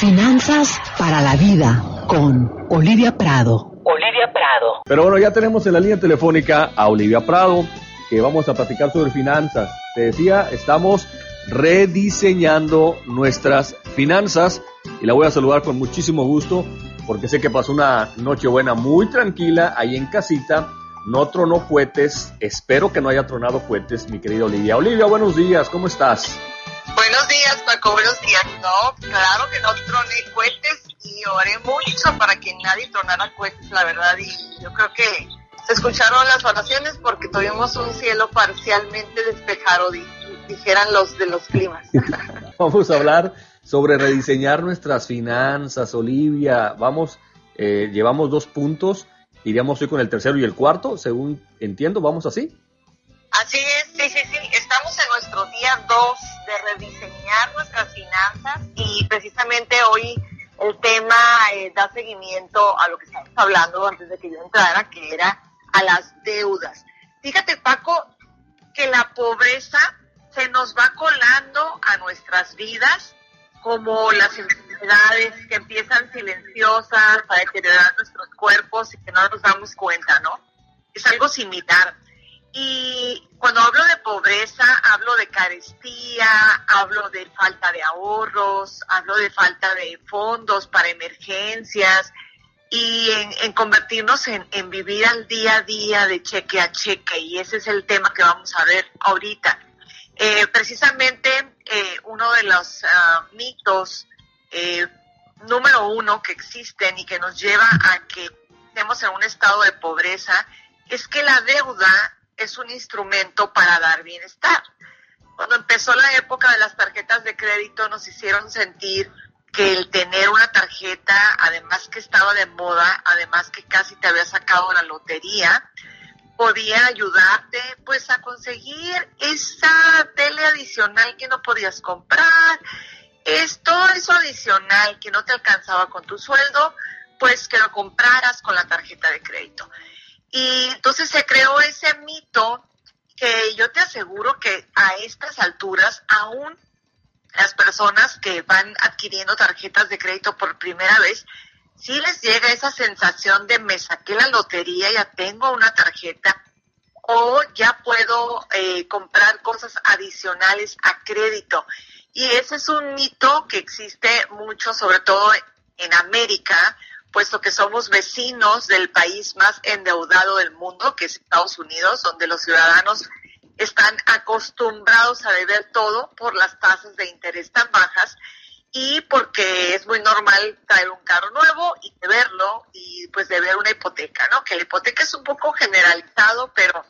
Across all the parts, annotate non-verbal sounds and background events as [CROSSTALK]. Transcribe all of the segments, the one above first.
Finanzas para la vida con Olivia Prado. Olivia Prado. Pero bueno, ya tenemos en la línea telefónica a Olivia Prado, que vamos a platicar sobre finanzas. Te decía, estamos rediseñando nuestras finanzas y la voy a saludar con muchísimo gusto porque sé que pasó una noche buena muy tranquila ahí en casita. No tronó cohetes, espero que no haya tronado cohetes, mi querida Olivia. Olivia, buenos días, ¿cómo estás? Buenos días, Paco, buenos días. No, claro que no troné cohetes y oré mucho para que nadie tronara cohetes, la verdad, y yo creo que se escucharon las oraciones porque tuvimos un cielo parcialmente despejado, dijeran los de los climas. [LAUGHS] Vamos a hablar sobre rediseñar nuestras finanzas, Olivia. Vamos, eh, llevamos dos puntos, iríamos hoy con el tercero y el cuarto, según entiendo, ¿vamos así? Así es, sí, sí, sí. Estamos en nuestro día 2 de rediseñar nuestras finanzas y precisamente hoy el tema eh, da seguimiento a lo que estábamos hablando antes de que yo entrara, que era a las deudas. Fíjate, Paco, que la pobreza se nos va colando a nuestras vidas como las enfermedades que empiezan silenciosas a deteriorar nuestros cuerpos y que no nos damos cuenta, ¿no? Es algo similar. Y cuando hablo de pobreza, hablo de carestía, hablo de falta de ahorros, hablo de falta de fondos para emergencias y en, convertirnos en, vivir al día a día de cheque a cheque. Y ese es el tema que vamos a ver ahorita. Eh, precisamente eh, uno de los ah, mitos eh, número uno que existen y que nos lleva a que estemos en un estado de pobreza es que la deuda es un instrumento para dar bienestar. Cuando empezó la época de las tarjetas de crédito nos hicieron sentir que el tener una tarjeta, además que estaba de moda, además que casi te había sacado la lotería, podía ayudarte pues a conseguir esa tele adicional que no podías comprar, es todo eso adicional que no te alcanzaba con tu sueldo, pues que lo compraras con la tarjeta de crédito. Y entonces se creó ese mito que yo te aseguro que a estas alturas aún las personas que van adquiriendo tarjetas de crédito por primera vez, sí les llega esa sensación de me saqué la lotería, ya tengo una tarjeta o ya puedo eh, comprar cosas adicionales a crédito. Y ese es un mito que existe mucho, sobre todo en América, puesto que somos vecinos del país más endeudado del mundo, que es Estados Unidos, donde los ciudadanos están acostumbrados a deber todo por las tasas de interés tan bajas y porque es muy normal traer un carro nuevo y deberlo y pues deber una hipoteca, ¿no? Que la hipoteca es un poco generalizado, pero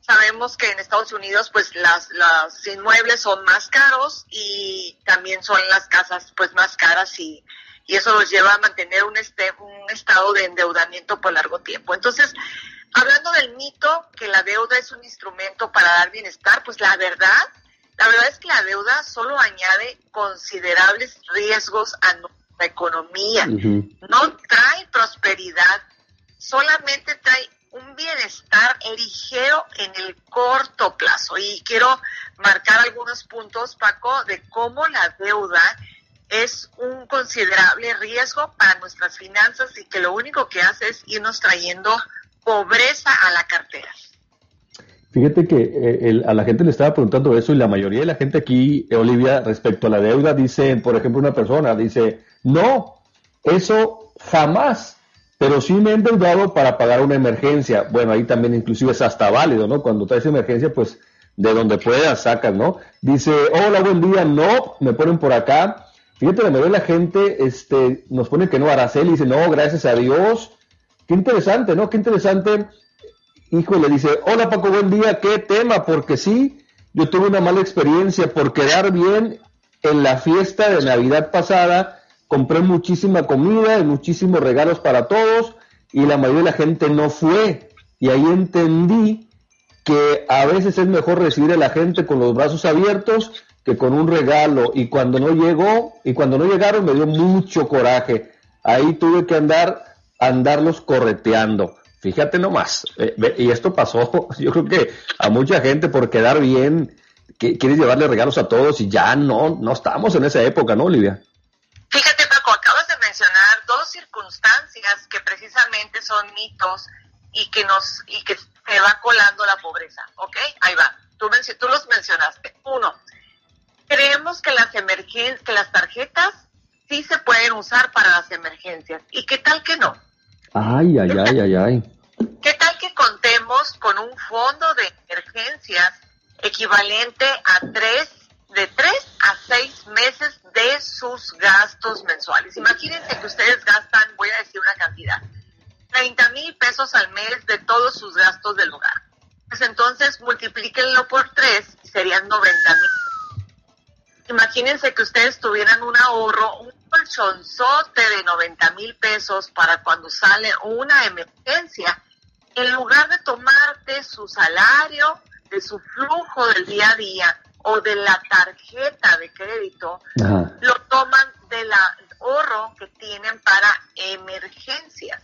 sabemos que en Estados Unidos pues las los inmuebles son más caros y también son las casas pues más caras y y eso nos lleva a mantener un, este, un estado de endeudamiento por largo tiempo. Entonces, hablando del mito que la deuda es un instrumento para dar bienestar, pues la verdad, la verdad es que la deuda solo añade considerables riesgos a nuestra economía. No trae prosperidad, solamente trae un bienestar ligero en el corto plazo. Y quiero marcar algunos puntos, Paco, de cómo la deuda es un considerable riesgo para nuestras finanzas y que lo único que hace es irnos trayendo pobreza a la cartera. Fíjate que eh, a la gente le estaba preguntando eso y la mayoría de la gente aquí, Olivia, respecto a la deuda, dice, por ejemplo, una persona dice, no, eso jamás, pero sí me he endeudado para pagar una emergencia. Bueno, ahí también inclusive es hasta válido, ¿no? Cuando traes emergencia, pues de donde puedas sacas, ¿no? Dice, hola, buen día, no, me ponen por acá, Fíjate, la mayoría de la gente este, nos pone que no, Araceli dice, no, gracias a Dios. Qué interesante, ¿no? Qué interesante. Híjole, dice, hola Paco, buen día, qué tema, porque sí, yo tuve una mala experiencia por quedar bien en la fiesta de Navidad pasada, compré muchísima comida y muchísimos regalos para todos y la mayoría de la gente no fue. Y ahí entendí que a veces es mejor recibir a la gente con los brazos abiertos que con un regalo y cuando no llegó y cuando no llegaron me dio mucho coraje. Ahí tuve que andar andarlos correteando. Fíjate nomás, eh, y esto pasó, [LAUGHS] yo creo que a mucha gente por quedar bien, que quieres llevarle regalos a todos y ya no, no estamos en esa época, ¿no, Olivia? Fíjate, circunstancias que precisamente son mitos y que nos y que se va colando la pobreza, ¿ok? Ahí va. Tú, tú los mencionaste. Uno, creemos que las emergen que las tarjetas sí se pueden usar para las emergencias. ¿Y qué tal que no? Ay, ay, ay, ay, ay. ¿Qué tal que contemos con un fondo de emergencias equivalente a tres, de tres a seis meses de sus gastos mensuales? Imagínense que ustedes gastan, voy a decir una cantidad, 30 mil pesos al mes de todos sus gastos del hogar. Pues entonces multiplíquenlo por tres y serían 90 mil. Imagínense que ustedes tuvieran un ahorro, un colchonzote de 90 mil pesos para cuando sale una emergencia. En lugar de tomarte su salario, de su flujo del día a día o de la tarjeta de crédito, lo toman del ahorro que tienen para emergencias.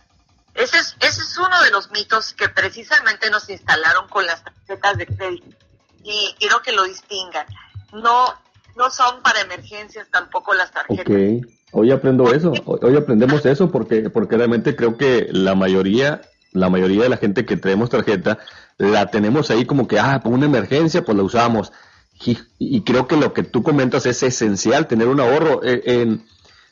Ese es, ese es uno de los mitos que precisamente nos instalaron con las tarjetas de crédito. Y quiero que lo distingan. No, no son para emergencias tampoco las tarjetas. Okay. Hoy aprendo eso, hoy aprendemos eso porque, porque realmente creo que la mayoría, la mayoría de la gente que tenemos tarjeta, la tenemos ahí como que, ah, por una emergencia, pues la usamos. Y, y creo que lo que tú comentas es esencial, tener un ahorro. E, en,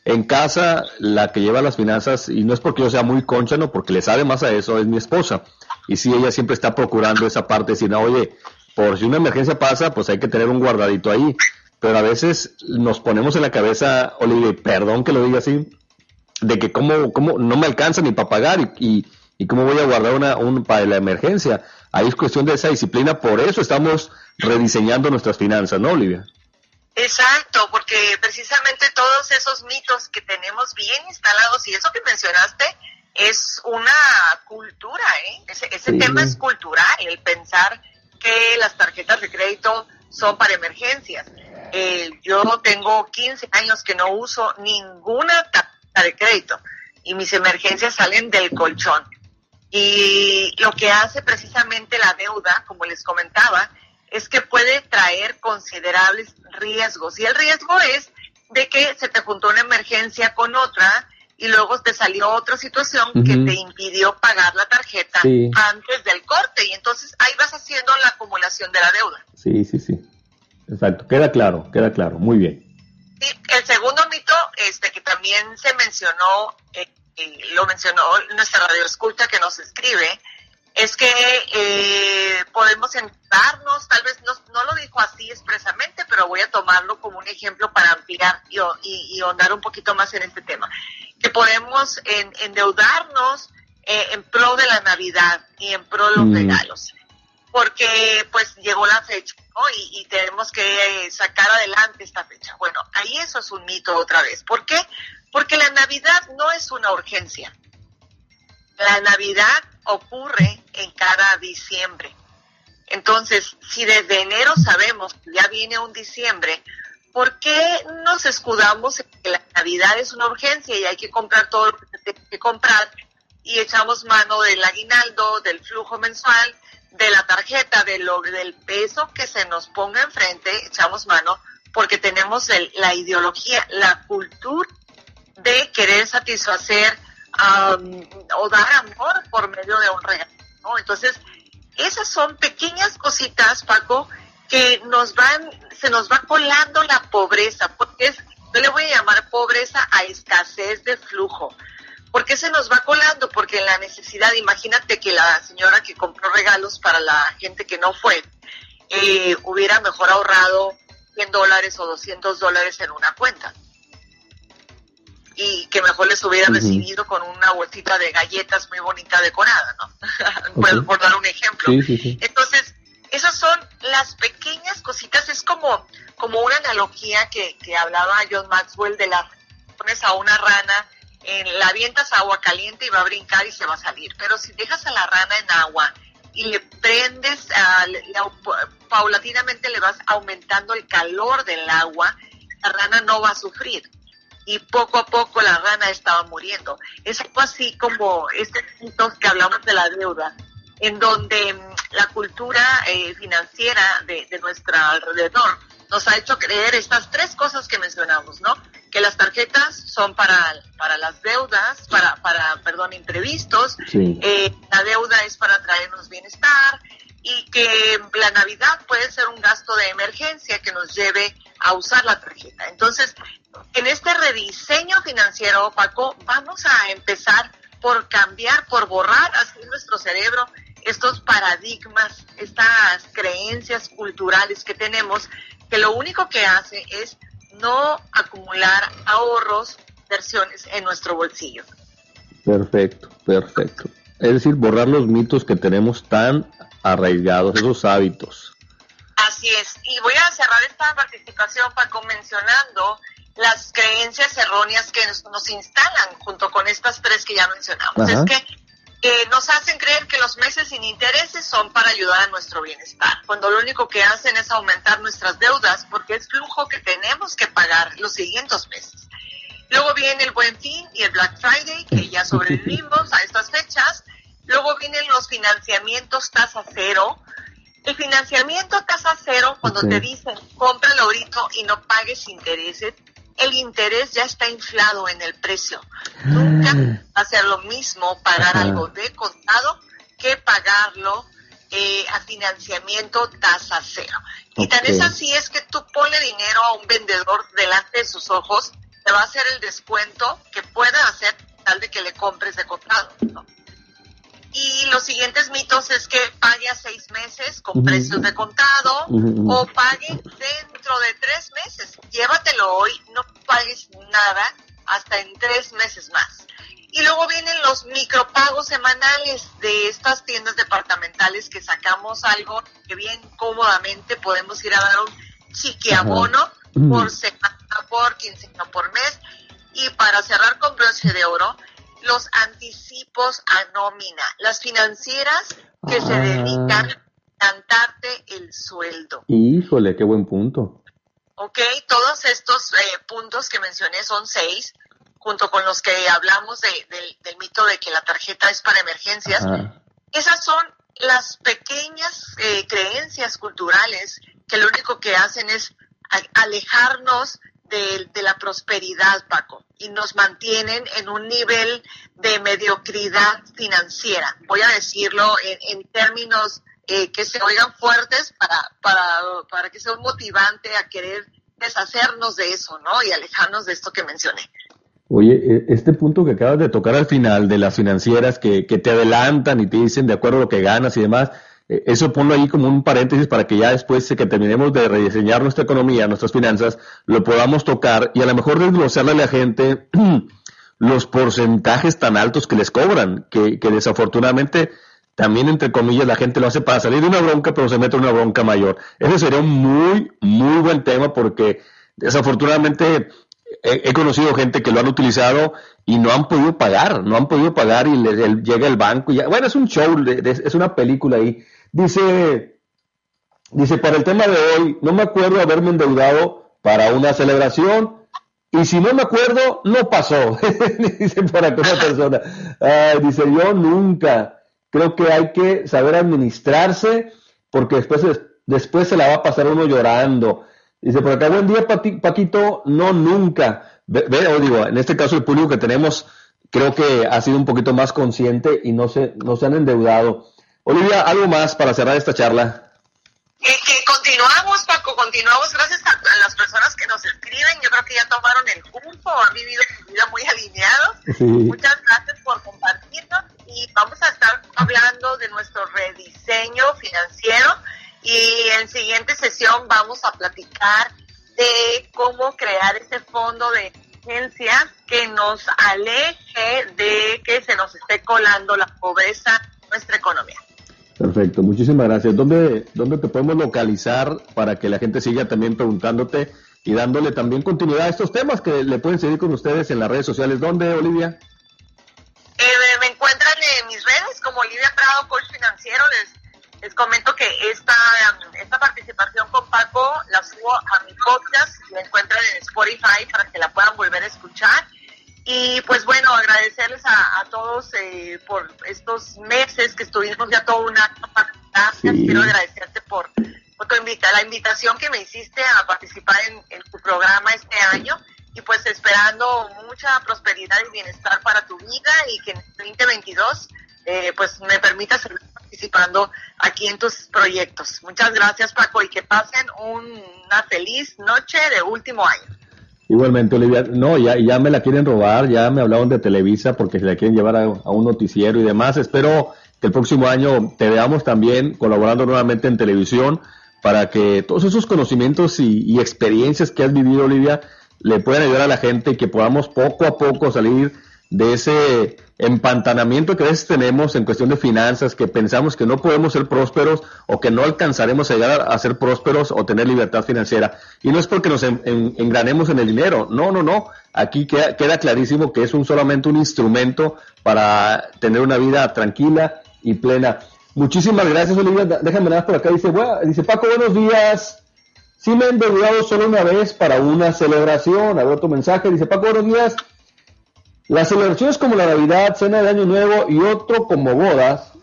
en casa, la que lleva las finanzas, y no es porque yo sea muy conchano, porque le sabe más a eso, es mi esposa. Y sí, ella siempre está procurando esa parte, decir, no, oye, por si una emergencia pasa, pues hay que tener un guardadito ahí. Pero a veces nos ponemos en la cabeza, Olivia, perdón que lo diga así, de que cómo, cómo no me alcanza ni para pagar y, y, cómo voy a guardar una, un, para la emergencia. Ahí es cuestión de esa disciplina, por eso estamos rediseñando nuestras finanzas, ¿no, Olivia? Exacto, porque precisamente todos esos mitos que tenemos bien instalados y eso que mencionaste es una cultura, ¿eh? Ese, tema es cultural, el pensar que las tarjetas de crédito son para emergencias. Eh, yo tengo 15 años que no uso ninguna tarjeta de crédito y mis emergencias salen del colchón. Y lo que hace precisamente la deuda, como les comentaba, es que puede traer considerables riesgos. Y el riesgo es de que se te juntó una emergencia con otra y luego te salió otra situación que te impidió pagar la tarjeta antes del corte. Y entonces ahí vas haciendo la acumulación de la deuda. Sí, sí, sí. Exacto. Queda claro, queda claro. Muy bien. Sí, el segundo mito, este que también se mencionó, eh, eh, lo mencionó nuestra radio escucha que nos escribe, es que eh, podemos sentarnos, tal vez no, no, lo dijo así expresamente, pero voy a tomarlo como un ejemplo para ampliar y, y, ahondar un poquito más en este tema, que podemos endeudarnos eh, en pro de la Navidad y en pro de los mm. regalos, porque pues llegó la fecha y, y, tenemos que sacar adelante esta fecha. Bueno, ahí eso es un mito otra vez. ¿Por qué? Porque la Navidad no es una urgencia. La Navidad ocurre en cada diciembre. Entonces, si desde enero sabemos que ya viene un diciembre, ¿por qué nos escudamos en que la Navidad es una urgencia y hay que comprar todo lo que se tiene que comprar y echamos mano del aguinaldo, del flujo mensual, de la tarjeta, de lo, del peso que se nos ponga enfrente, echamos mano porque tenemos la ideología, la cultura de querer satisfacer o dar amor por medio de un regalo. Entonces, esas son pequeñas cositas, Paco, que nos van, se nos va colando la pobreza, porque es, yo le voy a llamar pobreza a escasez de flujo. ¿Por qué se nos va colando? Porque la necesidad, imagínate que la señora que compró regalos para la gente que no fue, eh, hubiera mejor ahorrado 100 dólares o 200 dólares en una cuenta y que mejor les hubiera recibido con una bolsita de galletas muy bonita decorada, ¿no? [LAUGHS] por, dar un ejemplo. Entonces, esas son las pequeñas cositas, es como, como una analogía que, que hablaba John Maxwell de la pones a una rana, en, la avientas agua caliente y va a brincar y se va a salir, pero si dejas a la rana en agua y le prendes, paulatinamente le vas aumentando el calor del agua, la rana no va a sufrir y poco a poco la rana estaba muriendo. Es algo así como este punto que hablamos de la deuda, en donde mm, la cultura eh, financiera de, de nuestro alrededor nos ha hecho creer estas tres cosas que mencionamos, ¿no? que las tarjetas son para, para las deudas, para, para, perdón, imprevistos, eh, la deuda es para traernos bienestar y que la Navidad puede ser un gasto de emergencia que nos lleve a usar la tarjeta. Entonces, en este rediseño financiero, Paco, vamos a empezar por cambiar, por borrar así nuestro cerebro estos paradigmas, estas creencias culturales que tenemos, que lo único que hace es no acumular ahorros, versiones en nuestro bolsillo. Perfecto, perfecto. Es decir, borrar los mitos que tenemos tan arraigados, esos hábitos. Así es. Y voy a cerrar esta participación, Paco, mencionando las creencias erróneas que nos, instalan junto con estas tres que ya mencionamos. Es que nos hacen creer que los meses sin intereses son para ayudar a nuestro bienestar, cuando lo único que hacen es aumentar nuestras deudas porque es flujo que tenemos que pagar los siguientes meses. Luego viene el Buen Fin y el Black Friday, que ya sobrevivimos a estas fechas. Luego vienen los financiamientos tasa cero. El financiamiento tasa cero, cuando te dicen compra ahorita y no pagues intereses, el interés ya está inflado en el precio. Nunca ah. va a ser lo mismo pagar algo de contado que pagarlo eh, a financiamiento tasa cero. Y tan es así es que tú pone dinero a un vendedor delante de sus ojos, te va a hacer el descuento que pueda hacer tal de que le compres de contado. Y los siguientes mitos es que pague a seis meses con precios de contado o pague dentro de tres meses. Llévatelo hoy, no pagues nada hasta en tres meses más. Y luego vienen los micropagos semanales de estas tiendas departamentales que sacamos algo que bien cómodamente podemos ir a dar un chiquiabono por semana, por quincena, por mes. Y para cerrar con broche de oro, los anticipos a nómina, las financieras que se ah. dedican a cantarte el sueldo. Híjole, qué buen punto. Ok, todos estos eh, puntos que mencioné son seis, junto con los que hablamos del mito de que la tarjeta es para emergencias. Esas son las pequeñas eh, creencias culturales que lo único que hacen es alejarnos de, la prosperidad, Paco, y nos mantienen en un nivel de mediocridad financiera. Voy a decirlo en, términos eh, que se oigan fuertes para, para, para que sea un motivante a querer deshacernos de eso, ¿no? Y alejarnos de esto que mencioné. Oye, e, este punto que acabas de tocar al final de las financieras que, que te adelantan y te dicen de acuerdo a lo que ganas y demás, eso ponlo ahí como un paréntesis para que ya después que terminemos de rediseñar nuestra economía, nuestras finanzas, lo podamos tocar y a lo mejor desglosarle a la gente [CLEARS THROAT] los porcentajes tan altos que les cobran, que, desafortunadamente también entre comillas la gente lo hace para salir de una bronca, pero se mete en una bronca mayor. Ese sería un muy, muy buen tema porque desafortunadamente he, conocido gente que lo han utilizado y no han podido pagar, no han podido pagar y llega el banco y ya, bueno, es un show, es una película ahí Dice, dice, para el tema de hoy, no me acuerdo haberme endeudado para una celebración y si no me acuerdo, no pasó. [LAUGHS] dice por acá una persona. dice, yo nunca. Creo que hay que saber administrarse porque después, después se la va a pasar uno llorando. Dice por acá, buen día, Paquito. No, nunca. Ve, digo, en este caso el público que tenemos creo que ha sido un poquito más consciente y no se, no se han endeudado. Olivia, ¿algo más para cerrar esta charla? Eh, que continuamos, Paco, continuamos gracias a, las personas que nos escriben. Yo creo que ya tomaron el curso, han vivido su vida muy alineados. Muchas gracias por compartirnos y vamos a estar hablando de nuestro rediseño financiero y en siguiente sesión vamos a platicar de cómo crear ese fondo de emergencia que nos aleje de que se nos esté colando la pobreza nuestra economía. Perfecto, muchísimas gracias. ¿Dónde, ¿Dónde te podemos localizar para que la gente siga también preguntándote y dándole también continuidad a estos temas que le pueden seguir con ustedes en las redes sociales? ¿Dónde, Olivia? Les, comento que esta, esta participación con Paco la subo a mi podcast. Me encuentran en Spotify para que la puedan volver a escuchar. Y pues bueno, agradecerles a, todos eh, por estos meses que estuvimos ya todo un año. Gracias, quiero agradecerte por, por tu invita la invitación que me hiciste a participar en, tu programa este año. y pues esperando mucha prosperidad y bienestar para tu vida y que en 2022 eh, pues me permita seguir participando aquí en tus proyectos. Muchas gracias Paco y que pasen una feliz noche de último año. Igualmente, Olivia, no, ya, ya me la quieren robar, ya me hablaron de Televisa porque se la quieren llevar a, un noticiero y demás. Espero que el próximo año te veamos también colaborando nuevamente en televisión para que todos esos conocimientos y, y experiencias que has vivido, Olivia, le puedan ayudar a la gente y que podamos poco a poco salir de ese empantanamiento que a veces tenemos en cuestión de finanzas, que pensamos que no podemos ser prósperos o que no alcanzaremos a llegar a ser prósperos o tener libertad financiera. Y no es porque nos engranemos en el dinero, no, no, no. Aquí queda, queda clarísimo que es un, solamente un instrumento para tener una vida tranquila y plena. Muchísimas gracias, Olivia. Déjame nada por acá. Dice, dice Paco, buenos días. Sí me he endeudado solo una vez para una celebración. A ver tu mensaje. Dice Paco, buenos días. Las celebraciones como la Navidad, Cena de Año Nuevo y otro como bodas,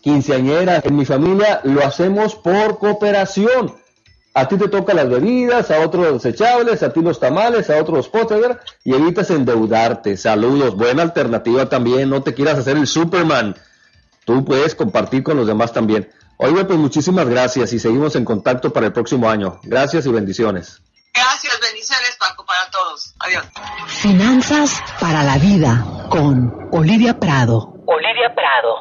quinceañeras, en mi familia lo hacemos por cooperación. A ti te tocan las bebidas, a otros desechables, a ti los tamales, a otros postres, y evitas endeudarte. Saludos, buena alternativa también, no te quieras hacer el Superman. Tú puedes compartir con los demás también. Oye, pues muchísimas gracias y seguimos en contacto para el próximo año. Gracias y bendiciones. Paco, para todos. Adiós. Finanzas para la vida con Olivia Prado. Olivia Prado.